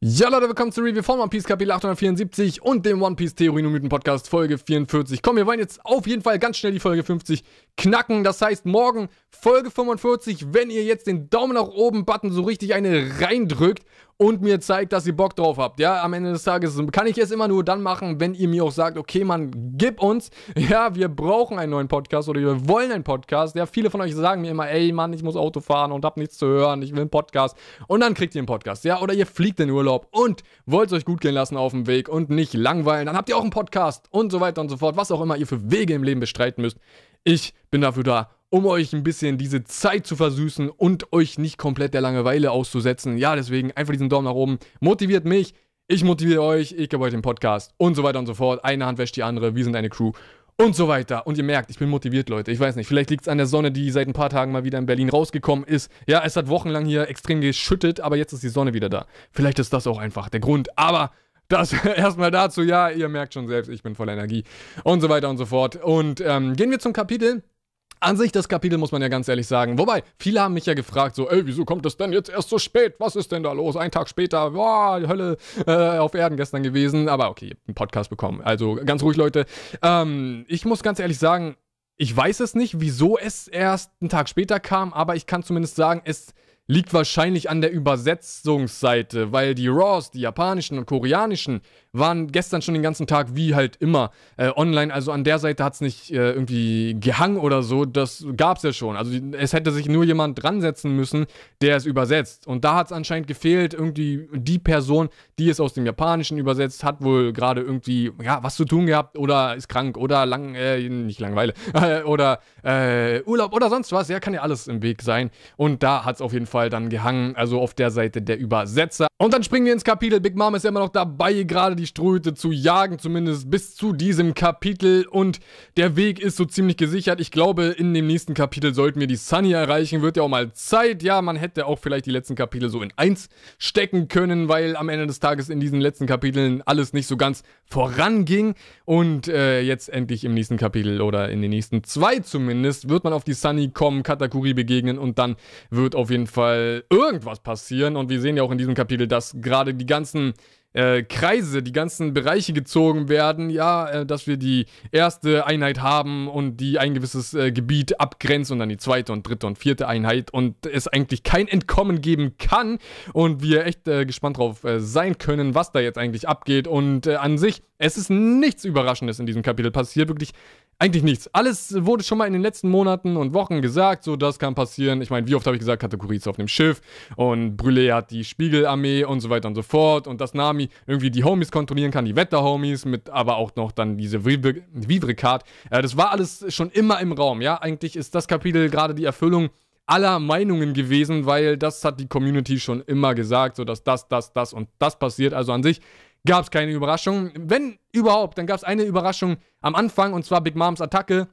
Ja, Leute, willkommen zur Review von One Piece Kapitel 874 und dem One Piece Theorie Mythen Podcast Folge 44. Komm, wir wollen jetzt auf jeden Fall ganz schnell die Folge 50 knacken. Das heißt, morgen Folge 45, wenn ihr jetzt den Daumen nach oben Button so richtig eine reindrückt und mir zeigt, dass ihr Bock drauf habt. Ja, am Ende des Tages kann ich es immer nur dann machen, wenn ihr mir auch sagt, okay, Mann, gib uns. Ja, wir brauchen einen neuen Podcast oder wir wollen einen Podcast. Ja, viele von euch sagen mir immer, ey, Mann, ich muss Auto fahren und hab nichts zu hören, ich will einen Podcast. Und dann kriegt ihr einen Podcast. Ja, oder ihr fliegt in Urlaub und wollt euch gut gehen lassen auf dem Weg und nicht langweilen. Dann habt ihr auch einen Podcast und so weiter und so fort. Was auch immer ihr für Wege im Leben bestreiten müsst. Ich bin dafür da um euch ein bisschen diese Zeit zu versüßen und euch nicht komplett der Langeweile auszusetzen. Ja, deswegen einfach diesen Daumen nach oben. Motiviert mich, ich motiviere euch, ich gebe euch den Podcast und so weiter und so fort. Eine Hand wäscht die andere, wir sind eine Crew und so weiter. Und ihr merkt, ich bin motiviert, Leute. Ich weiß nicht, vielleicht liegt es an der Sonne, die seit ein paar Tagen mal wieder in Berlin rausgekommen ist. Ja, es hat wochenlang hier extrem geschüttet, aber jetzt ist die Sonne wieder da. Vielleicht ist das auch einfach der Grund. Aber das erstmal dazu, ja, ihr merkt schon selbst, ich bin voller Energie und so weiter und so fort. Und ähm, gehen wir zum Kapitel. An sich das Kapitel muss man ja ganz ehrlich sagen. Wobei, viele haben mich ja gefragt, so, ey, wieso kommt das denn jetzt erst so spät? Was ist denn da los? Ein Tag später, boah, Hölle äh, auf Erden gestern gewesen. Aber okay, einen Podcast bekommen. Also ganz ruhig, Leute. Ähm, ich muss ganz ehrlich sagen, ich weiß es nicht, wieso es erst einen Tag später kam, aber ich kann zumindest sagen, es liegt wahrscheinlich an der Übersetzungsseite, weil die Raws, die japanischen und koreanischen, waren gestern schon den ganzen Tag wie halt immer äh, online. Also an der Seite hat es nicht äh, irgendwie gehangen oder so. Das gab es ja schon. Also es hätte sich nur jemand dran setzen müssen, der es übersetzt. Und da hat es anscheinend gefehlt. Irgendwie die Person, die es aus dem Japanischen übersetzt, hat wohl gerade irgendwie ja was zu tun gehabt oder ist krank oder lang, äh, nicht Langeweile oder äh, Urlaub oder sonst was. Ja, kann ja alles im Weg sein. Und da hat es auf jeden Fall dann gehangen. Also auf der Seite der Übersetzer. Und dann springen wir ins Kapitel. Big Mom ist ja immer noch dabei, gerade die Ströte zu jagen, zumindest bis zu diesem Kapitel. Und der Weg ist so ziemlich gesichert. Ich glaube, in dem nächsten Kapitel sollten wir die Sunny erreichen. Wird ja auch mal Zeit. Ja, man hätte auch vielleicht die letzten Kapitel so in eins stecken können, weil am Ende des Tages in diesen letzten Kapiteln alles nicht so ganz voranging. Und äh, jetzt endlich im nächsten Kapitel oder in den nächsten zwei zumindest wird man auf die Sunny kommen, Katakuri begegnen und dann wird auf jeden Fall irgendwas passieren. Und wir sehen ja auch in diesem Kapitel, dass gerade die ganzen äh, Kreise, die ganzen Bereiche gezogen werden, ja, äh, dass wir die erste Einheit haben und die ein gewisses äh, Gebiet abgrenzt und dann die zweite und dritte und vierte Einheit und es eigentlich kein Entkommen geben kann. Und wir echt äh, gespannt drauf äh, sein können, was da jetzt eigentlich abgeht. Und äh, an sich, es ist nichts Überraschendes in diesem Kapitel. Passiert, wirklich eigentlich nichts. Alles wurde schon mal in den letzten Monaten und Wochen gesagt, so das kann passieren. Ich meine, wie oft habe ich gesagt, Kategorie ist auf dem Schiff und Brûlé hat die Spiegelarmee und so weiter und so fort und dass Nami irgendwie die Homies kontrollieren kann, die Wetter-Homies, mit aber auch noch dann diese Vivre-Card. Äh, das war alles schon immer im Raum, ja. Eigentlich ist das Kapitel gerade die Erfüllung aller Meinungen gewesen, weil das hat die Community schon immer gesagt, so dass das, das, das und das passiert. Also an sich gab es keine Überraschung. Wenn überhaupt, dann gab es eine Überraschung am Anfang und zwar Big Moms Attacke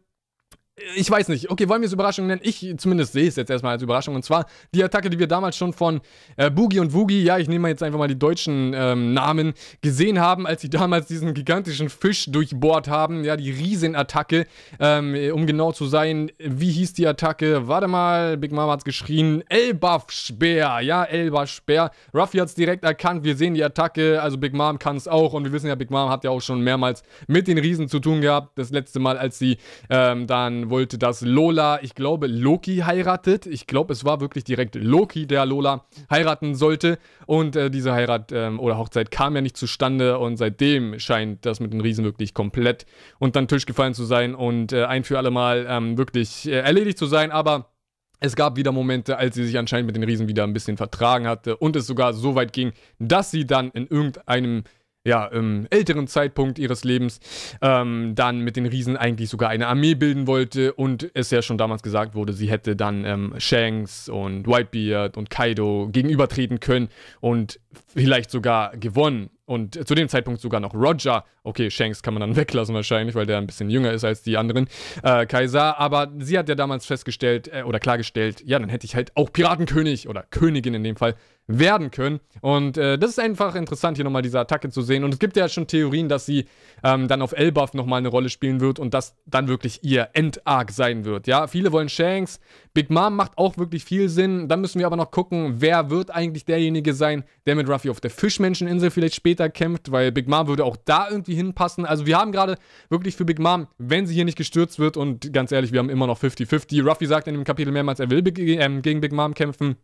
ich weiß nicht. Okay, wollen wir es Überraschung nennen? Ich zumindest sehe es jetzt erstmal als Überraschung. Und zwar die Attacke, die wir damals schon von äh, Boogie und Woogie, ja, ich nehme jetzt einfach mal die deutschen ähm, Namen, gesehen haben, als sie damals diesen gigantischen Fisch durchbohrt haben. Ja, die Riesenattacke. Ähm, um genau zu sein, wie hieß die Attacke? Warte mal, Big Mama hat's geschrien. Elbaf Speer. Ja, Elbaf Speer. Ruffy hat's direkt erkannt. Wir sehen die Attacke. Also Big Mom kann es auch. Und wir wissen ja, Big Mom hat ja auch schon mehrmals mit den Riesen zu tun gehabt. Das letzte Mal, als sie ähm, dann wollte, dass Lola, ich glaube, Loki heiratet. Ich glaube, es war wirklich direkt Loki, der Lola heiraten sollte. Und äh, diese Heirat ähm, oder Hochzeit kam ja nicht zustande. Und seitdem scheint das mit den Riesen wirklich komplett unter den Tisch gefallen zu sein und äh, ein für alle Mal ähm, wirklich äh, erledigt zu sein. Aber es gab wieder Momente, als sie sich anscheinend mit den Riesen wieder ein bisschen vertragen hatte und es sogar so weit ging, dass sie dann in irgendeinem ja, im älteren Zeitpunkt ihres Lebens ähm, dann mit den Riesen eigentlich sogar eine Armee bilden wollte und es ja schon damals gesagt wurde, sie hätte dann ähm, Shanks und Whitebeard und Kaido gegenübertreten können und vielleicht sogar gewonnen. Und zu dem Zeitpunkt sogar noch Roger. Okay, Shanks kann man dann weglassen wahrscheinlich, weil der ein bisschen jünger ist als die anderen äh, Kaiser. Aber sie hat ja damals festgestellt äh, oder klargestellt, ja, dann hätte ich halt auch Piratenkönig oder Königin in dem Fall werden können. Und äh, das ist einfach interessant, hier nochmal diese Attacke zu sehen. Und es gibt ja schon Theorien, dass sie ähm, dann auf Elbaf nochmal eine Rolle spielen wird und das dann wirklich ihr Endarc sein wird. Ja, viele wollen Shanks. Big Mom macht auch wirklich viel Sinn. Dann müssen wir aber noch gucken, wer wird eigentlich derjenige sein, der mit damit Ruffy auf der Fischmenscheninsel vielleicht später kämpft, weil Big Mom würde auch da irgendwie hinpassen. Also wir haben gerade wirklich für Big Mom, wenn sie hier nicht gestürzt wird und ganz ehrlich, wir haben immer noch 50-50. Ruffy sagt in dem Kapitel mehrmals, er will äh, gegen Big Mom kämpfen.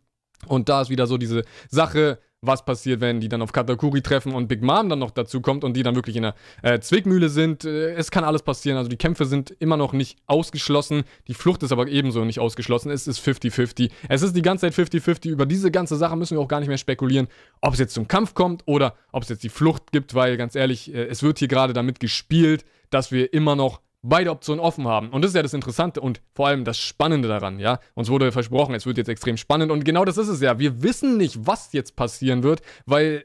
Und da ist wieder so diese Sache, was passiert, wenn die dann auf Katakuri treffen und Big Mom dann noch dazu kommt und die dann wirklich in der äh, Zwickmühle sind. Äh, es kann alles passieren. Also die Kämpfe sind immer noch nicht ausgeschlossen. Die Flucht ist aber ebenso nicht ausgeschlossen. Es ist 50-50. Es ist die ganze Zeit 50-50. Über diese ganze Sache müssen wir auch gar nicht mehr spekulieren, ob es jetzt zum Kampf kommt oder ob es jetzt die Flucht gibt, weil ganz ehrlich, äh, es wird hier gerade damit gespielt, dass wir immer noch beide Optionen offen haben. Und das ist ja das Interessante und vor allem das Spannende daran, ja. Uns wurde versprochen, es wird jetzt extrem spannend und genau das ist es ja. Wir wissen nicht, was jetzt passieren wird, weil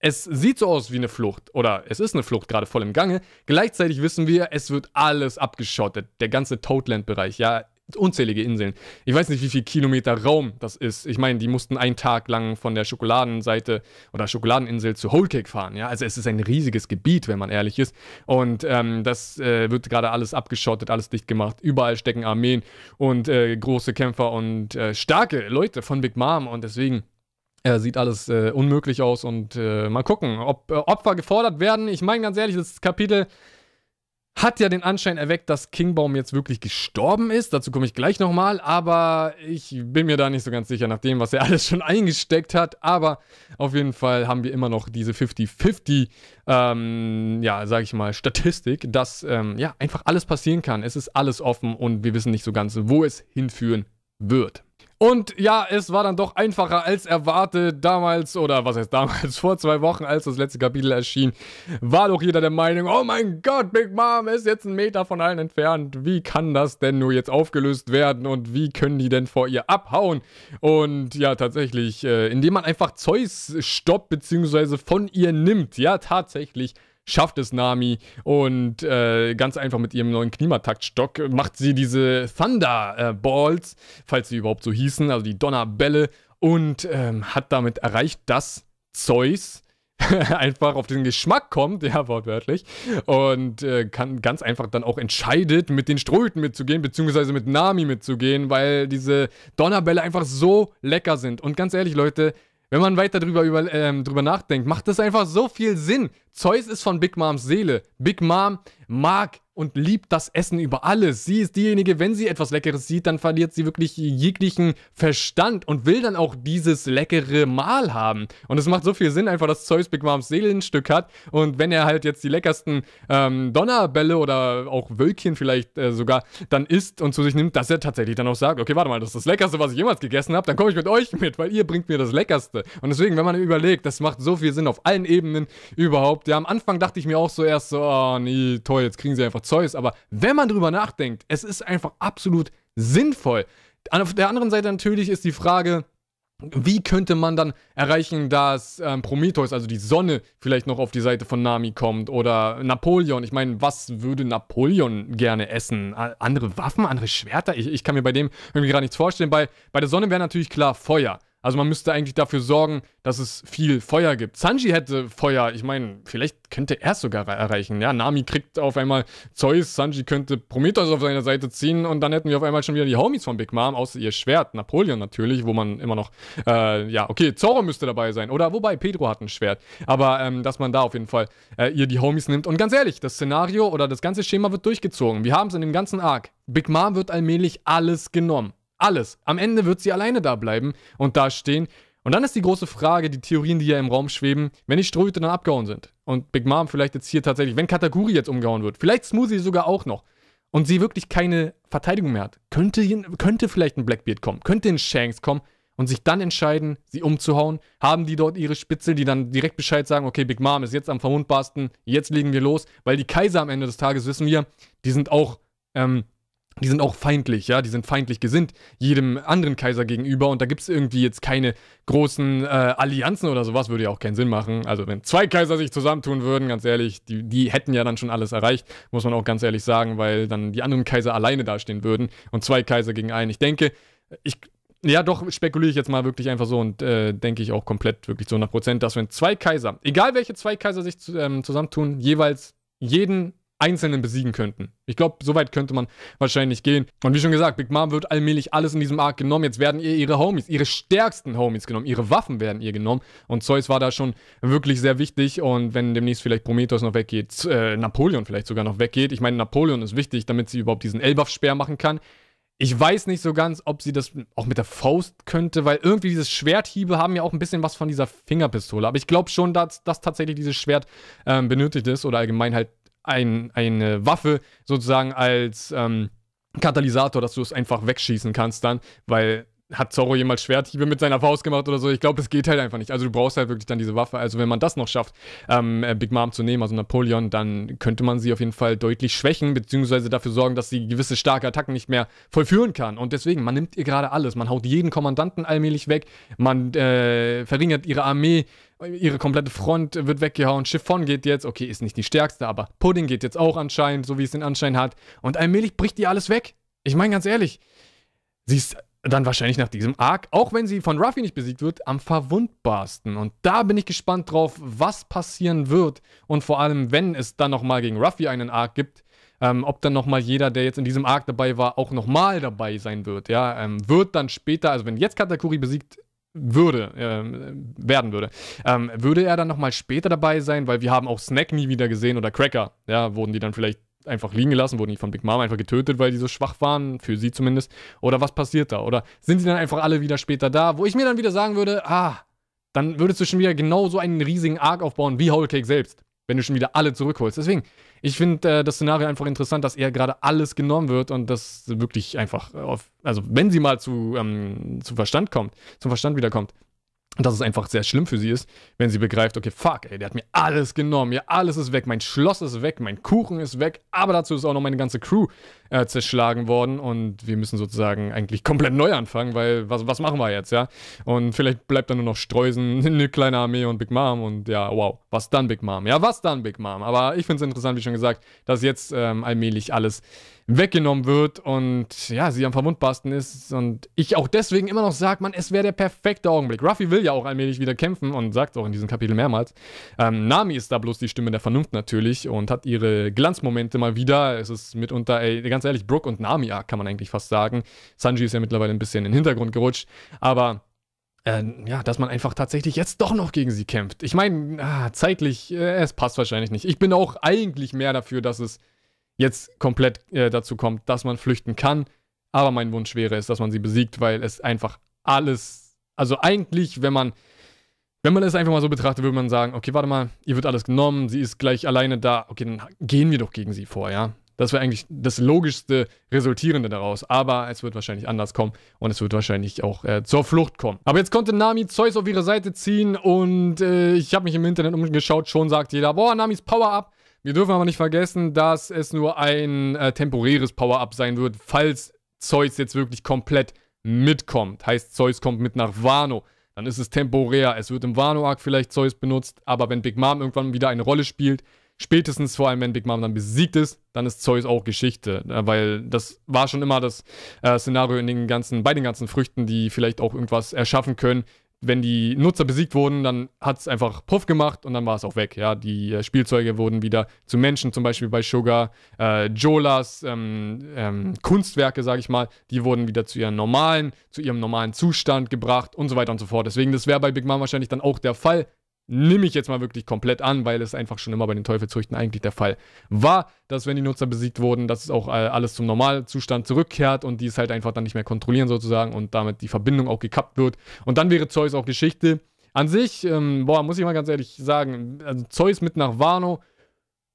es sieht so aus wie eine Flucht oder es ist eine Flucht gerade voll im Gange. Gleichzeitig wissen wir, es wird alles abgeschottet. Der ganze Toadland-Bereich, ja unzählige Inseln. Ich weiß nicht, wie viel Kilometer Raum das ist. Ich meine, die mussten einen Tag lang von der Schokoladenseite oder Schokoladeninsel zu Whole Cake fahren. Ja, also es ist ein riesiges Gebiet, wenn man ehrlich ist. Und ähm, das äh, wird gerade alles abgeschottet, alles dicht gemacht. Überall stecken Armeen und äh, große Kämpfer und äh, starke Leute von Big Mom. Und deswegen äh, sieht alles äh, unmöglich aus. Und äh, mal gucken, ob Opfer gefordert werden. Ich meine ganz ehrlich, das Kapitel hat ja den Anschein erweckt, dass Kingbaum jetzt wirklich gestorben ist. Dazu komme ich gleich nochmal, aber ich bin mir da nicht so ganz sicher nach dem, was er alles schon eingesteckt hat. Aber auf jeden Fall haben wir immer noch diese 50-50, ähm, ja, sag ich mal, Statistik, dass ähm, ja einfach alles passieren kann. Es ist alles offen und wir wissen nicht so ganz, wo es hinführen wird. Und ja, es war dann doch einfacher als erwartet. Damals, oder was heißt damals, vor zwei Wochen, als das letzte Kapitel erschien, war doch jeder der Meinung, oh mein Gott, Big Mom ist jetzt einen Meter von allen entfernt. Wie kann das denn nur jetzt aufgelöst werden und wie können die denn vor ihr abhauen? Und ja, tatsächlich, äh, indem man einfach Zeus stoppt, beziehungsweise von ihr nimmt. Ja, tatsächlich schafft es Nami und äh, ganz einfach mit ihrem neuen Klimataktstock macht sie diese Thunderballs, äh, falls sie überhaupt so hießen, also die Donnerbälle und ähm, hat damit erreicht, dass Zeus einfach auf den Geschmack kommt, ja, wortwörtlich, und äh, kann ganz einfach dann auch entscheidet, mit den Ströten mitzugehen, beziehungsweise mit Nami mitzugehen, weil diese Donnerbälle einfach so lecker sind. Und ganz ehrlich, Leute, wenn man weiter drüber, über, ähm, drüber nachdenkt, macht das einfach so viel Sinn. Zeus ist von Big Moms Seele. Big Mom mag und liebt das Essen über alles. Sie ist diejenige, wenn sie etwas Leckeres sieht, dann verliert sie wirklich jeglichen Verstand und will dann auch dieses leckere Mahl haben. Und es macht so viel Sinn einfach, dass Zeus Big Moms Seelenstück hat. Und wenn er halt jetzt die leckersten ähm, Donnerbälle oder auch Wölkchen vielleicht äh, sogar dann isst und zu sich nimmt, dass er tatsächlich dann auch sagt, okay, warte mal, das ist das Leckerste, was ich jemals gegessen habe, dann komme ich mit euch mit, weil ihr bringt mir das Leckerste. Und deswegen, wenn man überlegt, das macht so viel Sinn auf allen Ebenen überhaupt. Ja, am Anfang dachte ich mir auch so erst so, oh nee, toll, jetzt kriegen sie einfach Zeus. Aber wenn man drüber nachdenkt, es ist einfach absolut sinnvoll. Auf der anderen Seite natürlich ist die Frage, wie könnte man dann erreichen, dass ähm, Prometheus, also die Sonne, vielleicht noch auf die Seite von Nami kommt? Oder Napoleon? Ich meine, was würde Napoleon gerne essen? Andere Waffen, andere Schwerter? Ich, ich kann mir bei dem irgendwie gar nichts vorstellen. Bei, bei der Sonne wäre natürlich klar Feuer. Also man müsste eigentlich dafür sorgen, dass es viel Feuer gibt. Sanji hätte Feuer, ich meine, vielleicht könnte er es sogar erreichen. Ja, Nami kriegt auf einmal Zeus, Sanji könnte Prometheus auf seine Seite ziehen und dann hätten wir auf einmal schon wieder die Homies von Big Mom, außer ihr Schwert, Napoleon natürlich, wo man immer noch, äh, ja, okay, Zorro müsste dabei sein. Oder wobei, Pedro hat ein Schwert. Aber ähm, dass man da auf jeden Fall äh, ihr die Homies nimmt. Und ganz ehrlich, das Szenario oder das ganze Schema wird durchgezogen. Wir haben es in dem ganzen Arc. Big Mom wird allmählich alles genommen. Alles. Am Ende wird sie alleine da bleiben und da stehen. Und dann ist die große Frage, die Theorien, die ja im Raum schweben, wenn die Strohhüte dann abgehauen sind und Big Mom vielleicht jetzt hier tatsächlich, wenn Katakuri jetzt umgehauen wird, vielleicht Smoothie sogar auch noch und sie wirklich keine Verteidigung mehr hat, könnte, könnte vielleicht ein Blackbeard kommen, könnte ein Shanks kommen und sich dann entscheiden, sie umzuhauen, haben die dort ihre Spitzel, die dann direkt Bescheid sagen, okay, Big Mom ist jetzt am verwundbarsten, jetzt legen wir los, weil die Kaiser am Ende des Tages, wissen wir, die sind auch ähm, die sind auch feindlich, ja, die sind feindlich gesinnt jedem anderen Kaiser gegenüber und da gibt es irgendwie jetzt keine großen äh, Allianzen oder sowas, würde ja auch keinen Sinn machen. Also wenn zwei Kaiser sich zusammentun würden, ganz ehrlich, die, die hätten ja dann schon alles erreicht, muss man auch ganz ehrlich sagen, weil dann die anderen Kaiser alleine dastehen würden und zwei Kaiser gegen einen. Ich denke, ich, ja doch, spekuliere ich jetzt mal wirklich einfach so und äh, denke ich auch komplett wirklich zu 100 Prozent, dass wenn zwei Kaiser, egal welche zwei Kaiser sich zu, ähm, zusammentun, jeweils jeden Einzelnen besiegen könnten. Ich glaube, so weit könnte man wahrscheinlich gehen. Und wie schon gesagt, Big Mom wird allmählich alles in diesem Arc genommen. Jetzt werden ihr ihre Homies, ihre stärksten Homies genommen. Ihre Waffen werden ihr genommen. Und Zeus war da schon wirklich sehr wichtig. Und wenn demnächst vielleicht Prometheus noch weggeht, äh, Napoleon vielleicht sogar noch weggeht. Ich meine, Napoleon ist wichtig, damit sie überhaupt diesen Elbaf-Speer machen kann. Ich weiß nicht so ganz, ob sie das auch mit der Faust könnte, weil irgendwie dieses Schwerthiebe haben ja auch ein bisschen was von dieser Fingerpistole. Aber ich glaube schon, dass, dass tatsächlich dieses Schwert ähm, benötigt ist oder allgemein halt ein, eine Waffe sozusagen als ähm, Katalysator, dass du es einfach wegschießen kannst dann, weil hat Zorro jemals Schwerthiebe mit seiner Faust gemacht oder so? Ich glaube, das geht halt einfach nicht. Also du brauchst halt wirklich dann diese Waffe. Also wenn man das noch schafft, ähm, äh, Big Mom zu nehmen, also Napoleon, dann könnte man sie auf jeden Fall deutlich schwächen, beziehungsweise dafür sorgen, dass sie gewisse starke Attacken nicht mehr vollführen kann. Und deswegen, man nimmt ihr gerade alles. Man haut jeden Kommandanten allmählich weg, man äh, verringert ihre Armee, ihre komplette Front wird weggehauen. Chiffon geht jetzt, okay, ist nicht die stärkste, aber Pudding geht jetzt auch anscheinend, so wie es den Anschein hat. Und allmählich bricht ihr alles weg. Ich meine ganz ehrlich, sie ist dann wahrscheinlich nach diesem Arc, auch wenn sie von Ruffy nicht besiegt wird, am verwundbarsten. Und da bin ich gespannt drauf, was passieren wird. Und vor allem, wenn es dann nochmal gegen Ruffy einen Arc gibt, ähm, ob dann nochmal jeder, der jetzt in diesem Arc dabei war, auch nochmal dabei sein wird. Ja, ähm, wird dann später, also wenn jetzt Katakuri besiegt würde, äh, werden würde, ähm, würde er dann nochmal später dabei sein, weil wir haben auch Snack nie wieder gesehen oder Cracker, ja, wurden die dann vielleicht einfach liegen gelassen, wurden die von Big Mom einfach getötet, weil die so schwach waren, für sie zumindest, oder was passiert da, oder sind sie dann einfach alle wieder später da, wo ich mir dann wieder sagen würde, ah, dann würdest du schon wieder genau so einen riesigen Arc aufbauen wie Whole Cake selbst, wenn du schon wieder alle zurückholst. Deswegen, ich finde äh, das Szenario einfach interessant, dass eher gerade alles genommen wird und das wirklich einfach auf, also wenn sie mal zu, ähm, zu Verstand kommt, zum Verstand wiederkommt, dass es einfach sehr schlimm für sie ist, wenn sie begreift, okay, fuck, ey, der hat mir alles genommen, ja, alles ist weg, mein Schloss ist weg, mein Kuchen ist weg, aber dazu ist auch noch meine ganze Crew äh, zerschlagen worden und wir müssen sozusagen eigentlich komplett neu anfangen, weil was, was machen wir jetzt, ja? Und vielleicht bleibt dann nur noch Streusen, eine kleine Armee und Big Mom und ja, wow, was dann Big Mom? Ja, was dann Big Mom? Aber ich finde es interessant, wie schon gesagt, dass jetzt ähm, allmählich alles weggenommen wird und ja, sie am verwundbarsten ist und ich auch deswegen immer noch sage, man, es wäre der perfekte Augenblick. Ruffy will ja auch allmählich wieder kämpfen und sagt auch in diesem Kapitel mehrmals. Ähm, Nami ist da bloß die Stimme der Vernunft natürlich und hat ihre Glanzmomente mal wieder. Es ist mitunter, ey, ganz ehrlich, Brooke und Nami kann man eigentlich fast sagen. Sanji ist ja mittlerweile ein bisschen in den Hintergrund gerutscht, aber äh, ja, dass man einfach tatsächlich jetzt doch noch gegen sie kämpft. Ich meine, ah, zeitlich, äh, es passt wahrscheinlich nicht. Ich bin auch eigentlich mehr dafür, dass es jetzt komplett äh, dazu kommt, dass man flüchten kann. Aber mein Wunsch wäre es, dass man sie besiegt, weil es einfach alles, also eigentlich, wenn man, wenn man es einfach mal so betrachtet, würde man sagen, okay, warte mal, ihr wird alles genommen, sie ist gleich alleine da, okay, dann gehen wir doch gegen sie vor, ja. Das wäre eigentlich das logischste Resultierende daraus. Aber es wird wahrscheinlich anders kommen und es wird wahrscheinlich auch äh, zur Flucht kommen. Aber jetzt konnte Nami Zeus auf ihre Seite ziehen und äh, ich habe mich im Internet umgeschaut. Schon sagt jeder, boah, Namis Power-Up wir dürfen aber nicht vergessen, dass es nur ein äh, temporäres Power-Up sein wird, falls Zeus jetzt wirklich komplett mitkommt. Heißt, Zeus kommt mit nach Wano. Dann ist es temporär. Es wird im Wano-Arc vielleicht Zeus benutzt, aber wenn Big Mom irgendwann wieder eine Rolle spielt, spätestens vor allem, wenn Big Mom dann besiegt ist, dann ist Zeus auch Geschichte. Äh, weil das war schon immer das äh, Szenario in den ganzen, bei den ganzen Früchten, die vielleicht auch irgendwas erschaffen können, wenn die Nutzer besiegt wurden, dann hat es einfach Puff gemacht und dann war es auch weg. Ja, die äh, Spielzeuge wurden wieder zu Menschen, zum Beispiel bei Sugar. Äh, Jolas ähm, ähm, Kunstwerke, sage ich mal, die wurden wieder zu ihrem normalen, zu ihrem normalen Zustand gebracht und so weiter und so fort. Deswegen, das wäre bei Big Mom wahrscheinlich dann auch der Fall, nehme ich jetzt mal wirklich komplett an, weil es einfach schon immer bei den Teufelzüchten eigentlich der Fall war, dass wenn die Nutzer besiegt wurden, dass es auch äh, alles zum Normalzustand zurückkehrt und die es halt einfach dann nicht mehr kontrollieren sozusagen und damit die Verbindung auch gekappt wird. Und dann wäre Zeus auch Geschichte. An sich, ähm, boah, muss ich mal ganz ehrlich sagen, also Zeus mit nach Wano,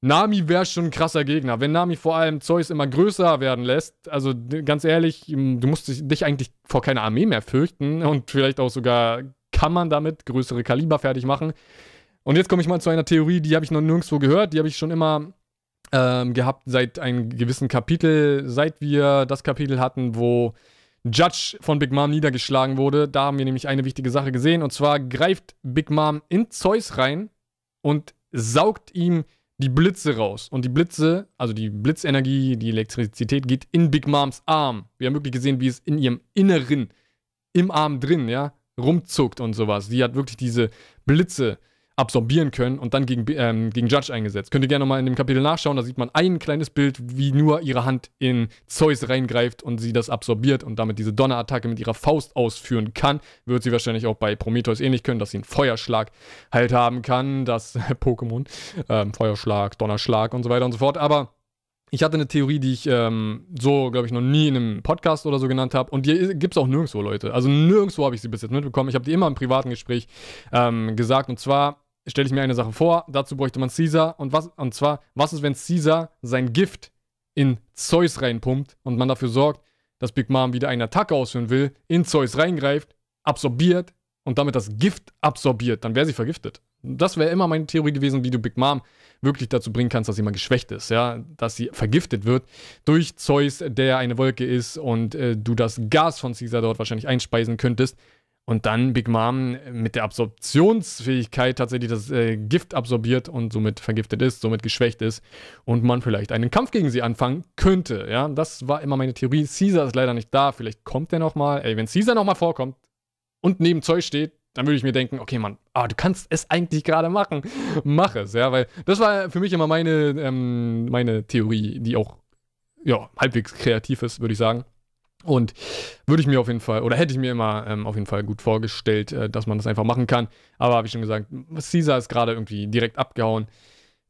Nami wäre schon ein krasser Gegner. Wenn Nami vor allem Zeus immer größer werden lässt, also ganz ehrlich, du musst dich eigentlich vor keiner Armee mehr fürchten und vielleicht auch sogar kann man damit größere Kaliber fertig machen. Und jetzt komme ich mal zu einer Theorie, die habe ich noch nirgendwo gehört, die habe ich schon immer ähm, gehabt seit einem gewissen Kapitel, seit wir das Kapitel hatten, wo Judge von Big Mom niedergeschlagen wurde. Da haben wir nämlich eine wichtige Sache gesehen. Und zwar greift Big Mom in Zeus rein und saugt ihm die Blitze raus. Und die Blitze, also die Blitzenergie, die Elektrizität geht in Big Moms Arm. Wir haben wirklich gesehen, wie es in ihrem Inneren, im Arm drin, ja, rumzuckt und sowas. Die hat wirklich diese Blitze absorbieren können und dann gegen, ähm, gegen Judge eingesetzt. Könnt ihr gerne nochmal in dem Kapitel nachschauen, da sieht man ein kleines Bild, wie nur ihre Hand in Zeus reingreift und sie das absorbiert und damit diese Donnerattacke mit ihrer Faust ausführen kann. Wird sie wahrscheinlich auch bei Prometheus ähnlich können, dass sie einen Feuerschlag halt haben kann, das Pokémon, ähm, Feuerschlag, Donnerschlag und so weiter und so fort, aber ich hatte eine Theorie, die ich ähm, so, glaube ich, noch nie in einem Podcast oder so genannt habe. Und die gibt es auch nirgendwo, Leute. Also nirgendwo habe ich sie bis jetzt mitbekommen. Ich habe die immer im privaten Gespräch ähm, gesagt. Und zwar stelle ich mir eine Sache vor. Dazu bräuchte man Caesar. Und, was, und zwar, was ist, wenn Caesar sein Gift in Zeus reinpumpt und man dafür sorgt, dass Big Mom wieder eine Attacke ausführen will, in Zeus reingreift, absorbiert und damit das Gift absorbiert, dann wäre sie vergiftet. Das wäre immer meine Theorie gewesen, wie du Big Mom wirklich dazu bringen kannst, dass sie mal geschwächt ist, ja, dass sie vergiftet wird durch Zeus, der eine Wolke ist und äh, du das Gas von Caesar dort wahrscheinlich einspeisen könntest und dann Big Mom mit der Absorptionsfähigkeit tatsächlich das äh, Gift absorbiert und somit vergiftet ist, somit geschwächt ist und man vielleicht einen Kampf gegen sie anfangen könnte, ja, das war immer meine Theorie. Caesar ist leider nicht da, vielleicht kommt er noch mal. Ey, wenn Caesar noch mal vorkommt und neben Zeus steht, dann würde ich mir denken, okay, Mann, ah, du kannst es eigentlich gerade machen. Mach es, ja, weil das war für mich immer meine, ähm, meine Theorie, die auch, ja, halbwegs kreativ ist, würde ich sagen. Und würde ich mir auf jeden Fall, oder hätte ich mir immer ähm, auf jeden Fall gut vorgestellt, äh, dass man das einfach machen kann. Aber habe ich schon gesagt, Caesar ist gerade irgendwie direkt abgehauen.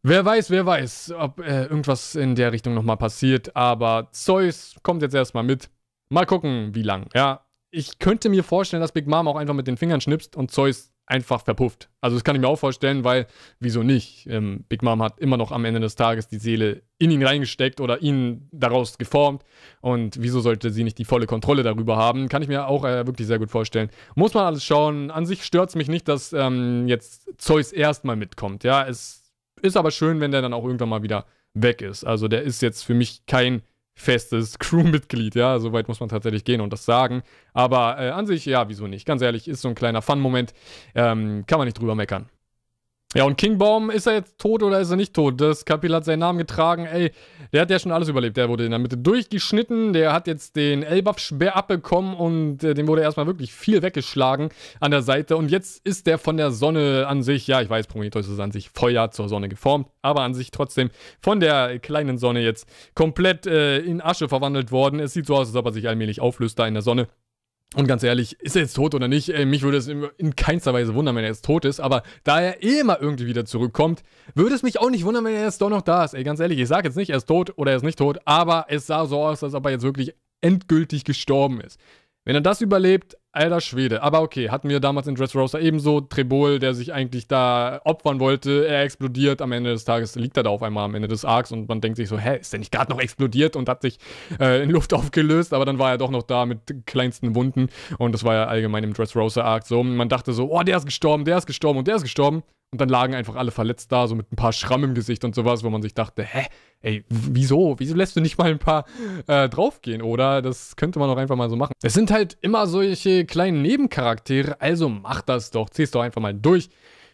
Wer weiß, wer weiß, ob äh, irgendwas in der Richtung nochmal passiert. Aber Zeus kommt jetzt erstmal mit. Mal gucken, wie lang. Ja, ich könnte mir vorstellen, dass Big Mom auch einfach mit den Fingern schnipst und Zeus einfach verpufft. Also das kann ich mir auch vorstellen, weil, wieso nicht? Ähm, Big Mom hat immer noch am Ende des Tages die Seele in ihn reingesteckt oder ihn daraus geformt. Und wieso sollte sie nicht die volle Kontrolle darüber haben? Kann ich mir auch äh, wirklich sehr gut vorstellen. Muss man alles schauen. An sich stört es mich nicht, dass ähm, jetzt Zeus erstmal mitkommt. Ja, es ist aber schön, wenn der dann auch irgendwann mal wieder weg ist. Also der ist jetzt für mich kein festes Crewmitglied, ja, soweit muss man tatsächlich gehen und das sagen. Aber äh, an sich, ja, wieso nicht? Ganz ehrlich, ist so ein kleiner Fun-Moment, ähm, kann man nicht drüber meckern. Ja, und Kingbaum, ist er jetzt tot oder ist er nicht tot? Das Kapitel hat seinen Namen getragen. Ey, der hat ja schon alles überlebt. Der wurde in der Mitte durchgeschnitten. Der hat jetzt den Elbaf-Speer abbekommen und äh, dem wurde erstmal wirklich viel weggeschlagen an der Seite. Und jetzt ist der von der Sonne an sich, ja, ich weiß, Prometheus ist an sich Feuer zur Sonne geformt, aber an sich trotzdem von der kleinen Sonne jetzt komplett äh, in Asche verwandelt worden. Es sieht so aus, als ob er sich allmählich auflöst da in der Sonne. Und ganz ehrlich, ist er jetzt tot oder nicht? Ey, mich würde es in keinster Weise wundern, wenn er jetzt tot ist. Aber da er eh immer irgendwie wieder zurückkommt, würde es mich auch nicht wundern, wenn er jetzt doch noch da ist. Ey, ganz ehrlich, ich sage jetzt nicht, er ist tot oder er ist nicht tot, aber es sah so aus, als ob er jetzt wirklich endgültig gestorben ist. Wenn er das überlebt, alter Schwede. Aber okay, hatten wir damals in Dressrosa ebenso. Trebol, der sich eigentlich da opfern wollte, er explodiert. Am Ende des Tages liegt er da auf einmal am Ende des Arcs und man denkt sich so, hä, ist der nicht gerade noch explodiert und hat sich äh, in Luft aufgelöst? Aber dann war er doch noch da mit kleinsten Wunden und das war ja allgemein im Dressrosa Arc so. man dachte so, oh, der ist gestorben, der ist gestorben und der ist gestorben. Und dann lagen einfach alle verletzt da, so mit ein paar Schrammen im Gesicht und sowas, wo man sich dachte, hä, ey, wieso? Wieso lässt du nicht mal ein paar äh, draufgehen, oder? Das könnte man doch einfach mal so machen. Es sind halt immer solche kleinen Nebencharaktere, also mach das doch, zieh's doch einfach mal durch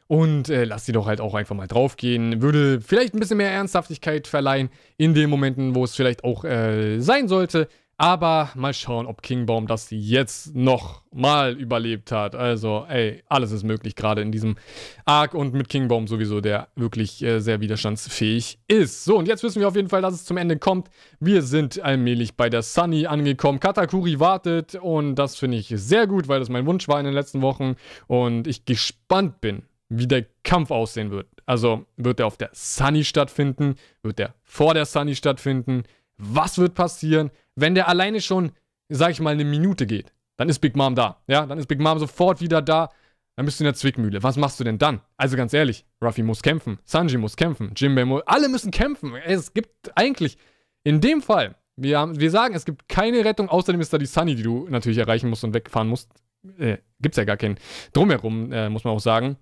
und äh, lass sie doch halt auch einfach mal draufgehen. Würde vielleicht ein bisschen mehr Ernsthaftigkeit verleihen in den Momenten, wo es vielleicht auch äh, sein sollte. Aber mal schauen, ob Kingbaum das jetzt noch mal überlebt hat. Also, ey, alles ist möglich, gerade in diesem Arc und mit Kingbaum sowieso, der wirklich äh, sehr widerstandsfähig ist. So, und jetzt wissen wir auf jeden Fall, dass es zum Ende kommt. Wir sind allmählich bei der Sunny angekommen. Katakuri wartet und das finde ich sehr gut, weil das mein Wunsch war in den letzten Wochen und ich gespannt bin, wie der Kampf aussehen wird. Also, wird er auf der Sunny stattfinden? Wird er vor der Sunny stattfinden? Was wird passieren? Wenn der alleine schon, sag ich mal, eine Minute geht, dann ist Big Mom da. Ja, dann ist Big Mom sofort wieder da. Dann bist du in der Zwickmühle. Was machst du denn dann? Also ganz ehrlich, Ruffy muss kämpfen, Sanji muss kämpfen, Jinbei muss, alle müssen kämpfen. Es gibt eigentlich in dem Fall, wir, haben, wir sagen, es gibt keine Rettung, außerdem ist da die Sunny, die du natürlich erreichen musst und wegfahren musst. Äh, gibt's ja gar keinen drumherum, äh, muss man auch sagen.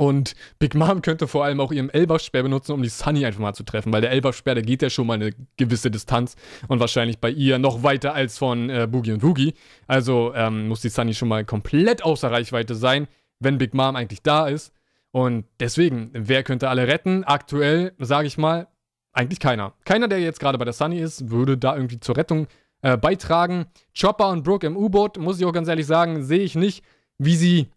Und Big Mom könnte vor allem auch ihren Elbaf-Speer benutzen, um die Sunny einfach mal zu treffen, weil der Elbaf-Speer, der geht ja schon mal eine gewisse Distanz und wahrscheinlich bei ihr noch weiter als von äh, Boogie und Woogie. Also ähm, muss die Sunny schon mal komplett außer Reichweite sein, wenn Big Mom eigentlich da ist. Und deswegen, wer könnte alle retten? Aktuell, sage ich mal, eigentlich keiner. Keiner, der jetzt gerade bei der Sunny ist, würde da irgendwie zur Rettung äh, beitragen. Chopper und Brooke im U-Boot, muss ich auch ganz ehrlich sagen, sehe ich nicht, wie sie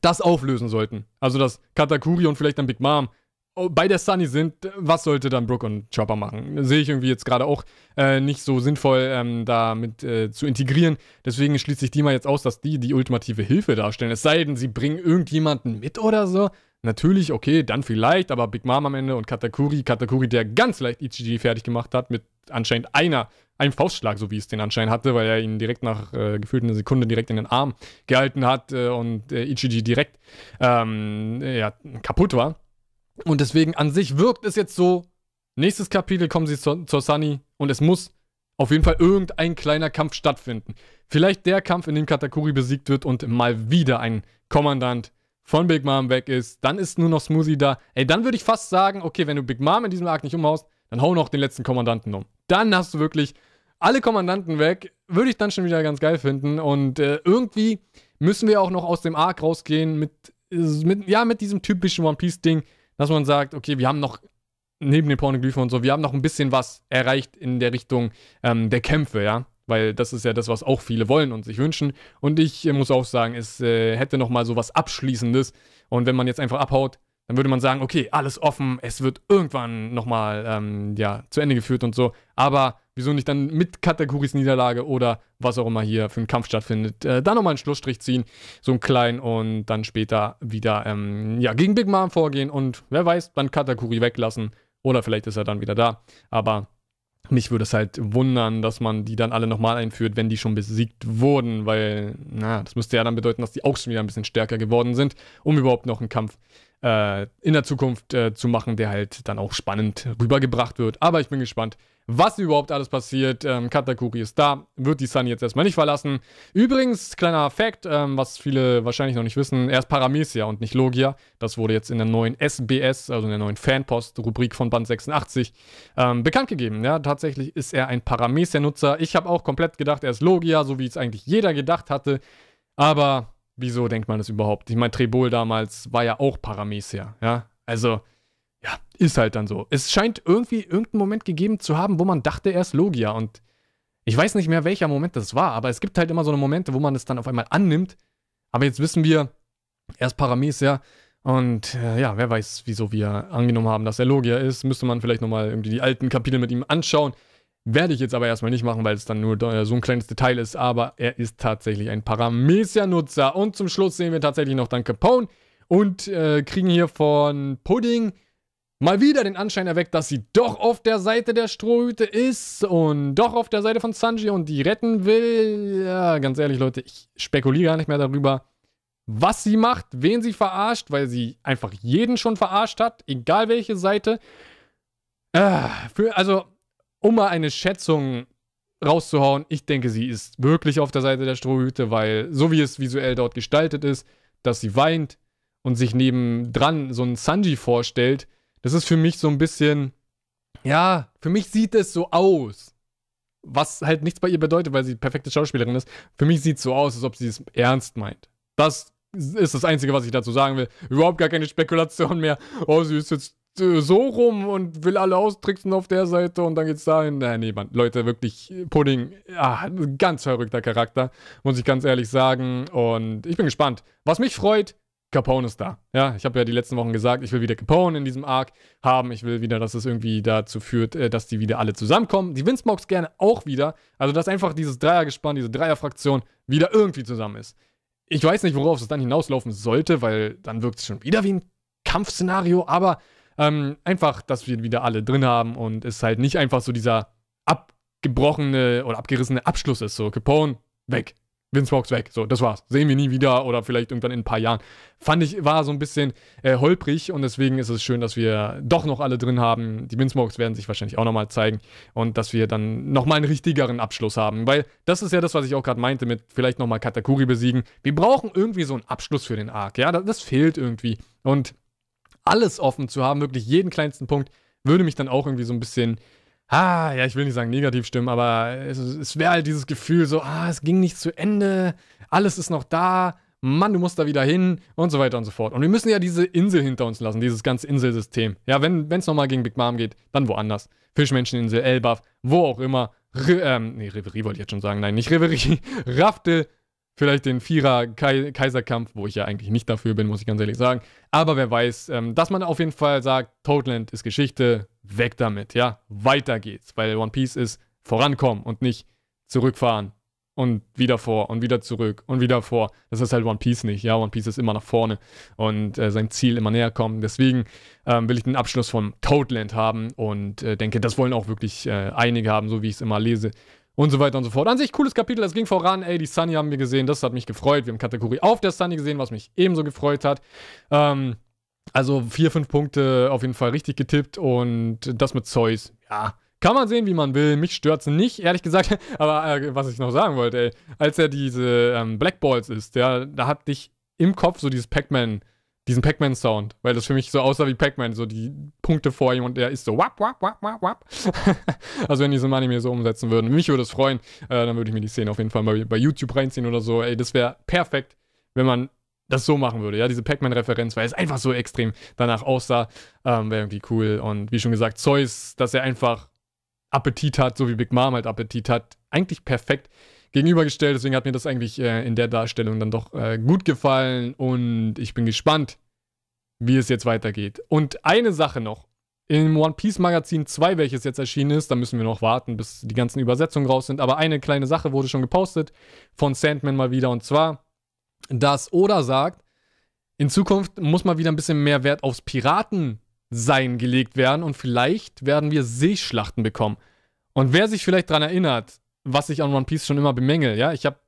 das auflösen sollten. Also, dass Katakuri und vielleicht dann Big Mom oh, bei der Sunny sind, was sollte dann Brooke und Chopper machen? Sehe ich irgendwie jetzt gerade auch äh, nicht so sinnvoll, ähm, damit äh, zu integrieren. Deswegen schließe ich die mal jetzt aus, dass die die ultimative Hilfe darstellen. Es sei denn, sie bringen irgendjemanden mit oder so. Natürlich, okay, dann vielleicht, aber Big Mom am Ende und Katakuri, Katakuri, der ganz leicht Ichiji fertig gemacht hat, mit anscheinend einer, einem Faustschlag, so wie es den anscheinend hatte, weil er ihn direkt nach äh, gefühlt einer Sekunde direkt in den Arm gehalten hat äh, und äh, Ichiji direkt ähm, ja, kaputt war. Und deswegen an sich wirkt es jetzt so, nächstes Kapitel kommen sie zur, zur Sunny und es muss auf jeden Fall irgendein kleiner Kampf stattfinden. Vielleicht der Kampf, in dem Katakuri besiegt wird und mal wieder ein Kommandant von Big Mom weg ist, dann ist nur noch Smoothie da. Ey, dann würde ich fast sagen, okay, wenn du Big Mom in diesem Arc nicht umhaust, dann hau noch den letzten Kommandanten um. Dann hast du wirklich alle Kommandanten weg. Würde ich dann schon wieder ganz geil finden. Und äh, irgendwie müssen wir auch noch aus dem Arc rausgehen mit, mit, ja, mit diesem typischen One Piece-Ding, dass man sagt, okay, wir haben noch neben den Pornoglyphen und so, wir haben noch ein bisschen was erreicht in der Richtung ähm, der Kämpfe, ja weil das ist ja das, was auch viele wollen und sich wünschen. Und ich äh, muss auch sagen, es äh, hätte noch mal so was Abschließendes. Und wenn man jetzt einfach abhaut, dann würde man sagen, okay, alles offen, es wird irgendwann noch mal ähm, ja, zu Ende geführt und so. Aber wieso nicht dann mit Katakuris Niederlage oder was auch immer hier für einen Kampf stattfindet, äh, dann nochmal einen Schlussstrich ziehen, so einen kleinen und dann später wieder ähm, ja, gegen Big Mom vorgehen und wer weiß, dann Katakuri weglassen. Oder vielleicht ist er dann wieder da. Aber mich würde es halt wundern, dass man die dann alle nochmal einführt, wenn die schon besiegt wurden, weil, na, das müsste ja dann bedeuten, dass die auch schon wieder ein bisschen stärker geworden sind, um überhaupt noch einen Kampf äh, in der Zukunft äh, zu machen, der halt dann auch spannend rübergebracht wird. Aber ich bin gespannt, was überhaupt alles passiert. Ähm, Katakuri ist da, wird die Sunny jetzt erstmal nicht verlassen. Übrigens, kleiner Fact, ähm, was viele wahrscheinlich noch nicht wissen, er ist Paramecia und nicht Logia. Das wurde jetzt in der neuen SBS, also in der neuen Fanpost-Rubrik von Band 86, ähm, bekannt gegeben. Ja, tatsächlich ist er ein Paramecia-Nutzer. Ich habe auch komplett gedacht, er ist Logia, so wie es eigentlich jeder gedacht hatte. Aber wieso denkt man das überhaupt? Ich meine, Trebol damals war ja auch Paramecia, ja. Also, ja, ist halt dann so. Es scheint irgendwie irgendeinen Moment gegeben zu haben, wo man dachte, er ist Logia. Und ich weiß nicht mehr, welcher Moment das war, aber es gibt halt immer so eine Momente, wo man es dann auf einmal annimmt. Aber jetzt wissen wir, er ist Paramecia. Und äh, ja, wer weiß, wieso wir angenommen haben, dass er Logia ist. Müsste man vielleicht nochmal irgendwie die alten Kapitel mit ihm anschauen. Werde ich jetzt aber erstmal nicht machen, weil es dann nur so ein kleines Detail ist. Aber er ist tatsächlich ein Paramecia-Nutzer. Und zum Schluss sehen wir tatsächlich noch dann Capone und äh, kriegen hier von Pudding mal wieder den Anschein erweckt, dass sie doch auf der Seite der Strohhüte ist und doch auf der Seite von Sanji und die retten will. Ja, ganz ehrlich, Leute, ich spekuliere gar nicht mehr darüber, was sie macht, wen sie verarscht, weil sie einfach jeden schon verarscht hat, egal welche Seite. Äh, für, also, um mal eine Schätzung rauszuhauen, ich denke, sie ist wirklich auf der Seite der Strohhüte, weil so wie es visuell dort gestaltet ist, dass sie weint und sich nebendran so ein Sanji vorstellt, das ist für mich so ein bisschen, ja, für mich sieht es so aus. Was halt nichts bei ihr bedeutet, weil sie perfekte Schauspielerin ist. Für mich sieht es so aus, als ob sie es ernst meint. Das ist das Einzige, was ich dazu sagen will. Überhaupt gar keine Spekulation mehr. Oh, sie ist jetzt so rum und will alle austricksen auf der Seite und dann geht's dahin. Nein, nee, Mann. Leute, wirklich, Pudding, ja, ganz verrückter Charakter, muss ich ganz ehrlich sagen. Und ich bin gespannt. Was mich freut, Capone ist da. Ja, ich habe ja die letzten Wochen gesagt, ich will wieder Capone in diesem Arc haben. Ich will wieder, dass es irgendwie dazu führt, äh, dass die wieder alle zusammenkommen. Die Windsmokes gerne auch wieder. Also, dass einfach dieses Dreiergespann, diese Dreierfraktion wieder irgendwie zusammen ist. Ich weiß nicht, worauf es dann hinauslaufen sollte, weil dann wirkt es schon wieder wie ein Kampfszenario, aber ähm, einfach, dass wir wieder alle drin haben und es halt nicht einfach so dieser abgebrochene oder abgerissene Abschluss ist. So, Capone, weg. Vince Fox weg. So, das war's. Sehen wir nie wieder oder vielleicht irgendwann in ein paar Jahren. Fand ich, war so ein bisschen äh, holprig und deswegen ist es schön, dass wir doch noch alle drin haben. Die Vince Fox werden sich wahrscheinlich auch nochmal zeigen und dass wir dann nochmal einen richtigeren Abschluss haben. Weil das ist ja das, was ich auch gerade meinte mit vielleicht nochmal Katakuri besiegen. Wir brauchen irgendwie so einen Abschluss für den Arc. Ja, das, das fehlt irgendwie. Und alles offen zu haben, wirklich jeden kleinsten Punkt, würde mich dann auch irgendwie so ein bisschen ah, ja, ich will nicht sagen negativ stimmen, aber es, es wäre halt dieses Gefühl so, ah, es ging nicht zu Ende, alles ist noch da, Mann, du musst da wieder hin und so weiter und so fort. Und wir müssen ja diese Insel hinter uns lassen, dieses ganze Inselsystem. Ja, wenn es nochmal gegen Big Mom geht, dann woanders. Fischmenscheninsel, Elbaf, wo auch immer. Re ähm, nee, Reverie wollte ich jetzt schon sagen. Nein, nicht Reverie. Rafte, Vielleicht den Vierer-Kaiserkampf, wo ich ja eigentlich nicht dafür bin, muss ich ganz ehrlich sagen. Aber wer weiß, ähm, dass man auf jeden Fall sagt, Toadland ist Geschichte, weg damit, ja. Weiter geht's, weil One Piece ist vorankommen und nicht zurückfahren und wieder vor und wieder zurück und wieder vor. Das ist halt One Piece nicht. Ja, One Piece ist immer nach vorne und äh, sein Ziel immer näher kommen. Deswegen ähm, will ich den Abschluss von Toadland haben und äh, denke, das wollen auch wirklich äh, einige haben, so wie ich es immer lese. Und so weiter und so fort. An sich cooles Kapitel, es ging voran. Ey, die Sunny haben wir gesehen, das hat mich gefreut. Wir haben Kategorie auf der Sunny gesehen, was mich ebenso gefreut hat. Ähm, also vier, fünf Punkte auf jeden Fall richtig getippt und das mit Zeus, ja, kann man sehen, wie man will. Mich stört es nicht, ehrlich gesagt. Aber äh, was ich noch sagen wollte, ey, als er diese ähm, Black ist, ja, da hatte ich im Kopf so dieses Pac-Man, diesen Pac-Man-Sound, weil das für mich so aussah wie Pac-Man, so die Punkte vor ihm und er ist so wap, wap, wap, wap, wap. also wenn die so ein Anime so umsetzen würden, mich würde es freuen, äh, dann würde ich mir die Szene auf jeden Fall mal bei YouTube reinziehen oder so. Ey, das wäre perfekt, wenn man das so machen würde, ja, diese Pac-Man-Referenz, weil es einfach so extrem danach aussah, ähm, wäre irgendwie cool. Und wie schon gesagt, Zeus, dass er einfach Appetit hat, so wie Big Mom halt Appetit hat, eigentlich perfekt gegenübergestellt. Deswegen hat mir das eigentlich äh, in der Darstellung dann doch äh, gut gefallen und ich bin gespannt, wie es jetzt weitergeht. Und eine Sache noch. Im One Piece Magazin 2, welches jetzt erschienen ist, da müssen wir noch warten, bis die ganzen Übersetzungen raus sind. Aber eine kleine Sache wurde schon gepostet von Sandman mal wieder. Und zwar, dass Oda sagt, in Zukunft muss mal wieder ein bisschen mehr Wert aufs Piraten sein gelegt werden und vielleicht werden wir Seeschlachten bekommen. Und wer sich vielleicht daran erinnert, was ich an One Piece schon immer bemängel, ja, ich habe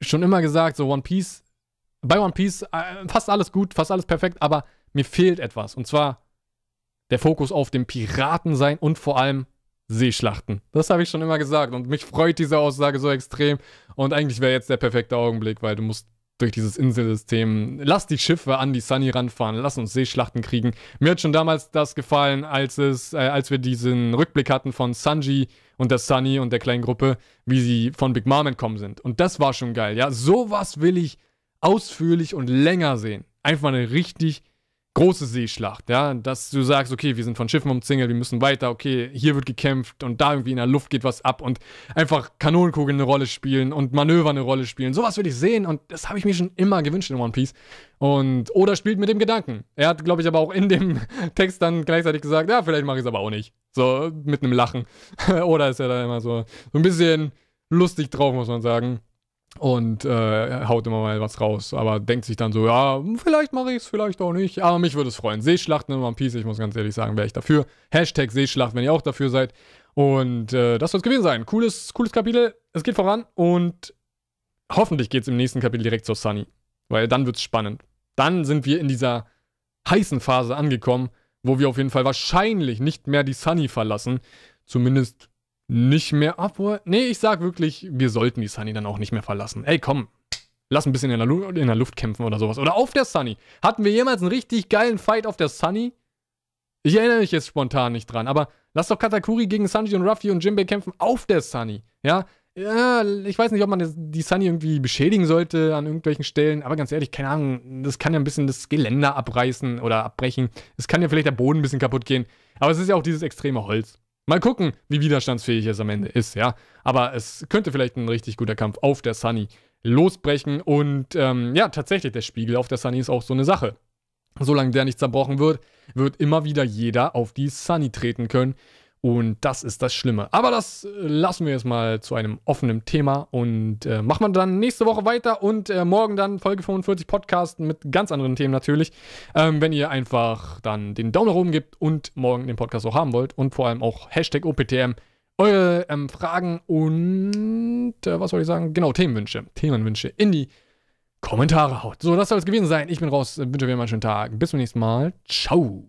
schon immer gesagt, so One Piece, bei One Piece äh, fast alles gut, fast alles perfekt, aber mir fehlt etwas. Und zwar der Fokus auf dem Piraten sein und vor allem Seeschlachten. Das habe ich schon immer gesagt und mich freut diese Aussage so extrem. Und eigentlich wäre jetzt der perfekte Augenblick, weil du musst durch dieses Inselsystem. Lass die Schiffe an die Sunny ranfahren, lass uns Seeschlachten kriegen. Mir hat schon damals das gefallen, als es, äh, als wir diesen Rückblick hatten von Sanji und der Sunny und der kleinen Gruppe, wie sie von Big Mom entkommen sind. Und das war schon geil, ja. Sowas will ich ausführlich und länger sehen. Einfach eine richtig große Seeschlacht, ja, dass du sagst, okay, wir sind von Schiffen umzingelt, wir müssen weiter, okay, hier wird gekämpft und da irgendwie in der Luft geht was ab und einfach Kanonenkugeln eine Rolle spielen und Manöver eine Rolle spielen. Sowas will ich sehen und das habe ich mir schon immer gewünscht in One Piece. Und Oda spielt mit dem Gedanken. Er hat, glaube ich, aber auch in dem Text dann gleichzeitig gesagt, ja, vielleicht mache ich es aber auch nicht. So mit einem Lachen. Oder ist er da immer so, so ein bisschen lustig drauf, muss man sagen und äh, haut immer mal was raus. Aber denkt sich dann so, ja, vielleicht mache ich es, vielleicht auch nicht. Aber mich würde es freuen. Seeschlachten in One Piece, ich muss ganz ehrlich sagen, wäre ich dafür. Hashtag Seeschlacht, wenn ihr auch dafür seid. Und äh, das soll es gewesen sein. Cooles, cooles Kapitel. Es geht voran und hoffentlich geht es im nächsten Kapitel direkt zur Sunny. Weil dann wird es spannend. Dann sind wir in dieser heißen Phase angekommen, wo wir auf jeden Fall wahrscheinlich nicht mehr die Sunny verlassen. Zumindest nicht mehr obwohl, Nee, ich sag wirklich, wir sollten die Sunny dann auch nicht mehr verlassen. Ey, komm. Lass ein bisschen in der, Lu in der Luft kämpfen oder sowas. Oder auf der Sunny. Hatten wir jemals einen richtig geilen Fight auf der Sunny? Ich erinnere mich jetzt spontan nicht dran, aber lass doch Katakuri gegen Sanji und Ruffy und Jimbei kämpfen auf der Sunny. Ja? ja, ich weiß nicht, ob man die Sunny irgendwie beschädigen sollte an irgendwelchen Stellen, aber ganz ehrlich, keine Ahnung, das kann ja ein bisschen das Geländer abreißen oder abbrechen. Es kann ja vielleicht der Boden ein bisschen kaputt gehen, aber es ist ja auch dieses extreme Holz. Mal gucken, wie widerstandsfähig es am Ende ist, ja. Aber es könnte vielleicht ein richtig guter Kampf auf der Sunny losbrechen. Und ähm, ja, tatsächlich, der Spiegel auf der Sunny ist auch so eine Sache. Solange der nicht zerbrochen wird, wird immer wieder jeder auf die Sunny treten können. Und das ist das Schlimme. Aber das äh, lassen wir jetzt mal zu einem offenen Thema und äh, machen wir dann nächste Woche weiter und äh, morgen dann Folge 45 Podcast mit ganz anderen Themen natürlich. Ähm, wenn ihr einfach dann den Daumen nach oben gebt und morgen den Podcast auch haben wollt und vor allem auch Hashtag OPTM eure ähm, Fragen und äh, was soll ich sagen? Genau, Themenwünsche. Themenwünsche in die Kommentare haut. So, das soll es gewesen sein. Ich bin raus. Wünsche euch einen schönen Tag. Bis zum nächsten Mal. Ciao.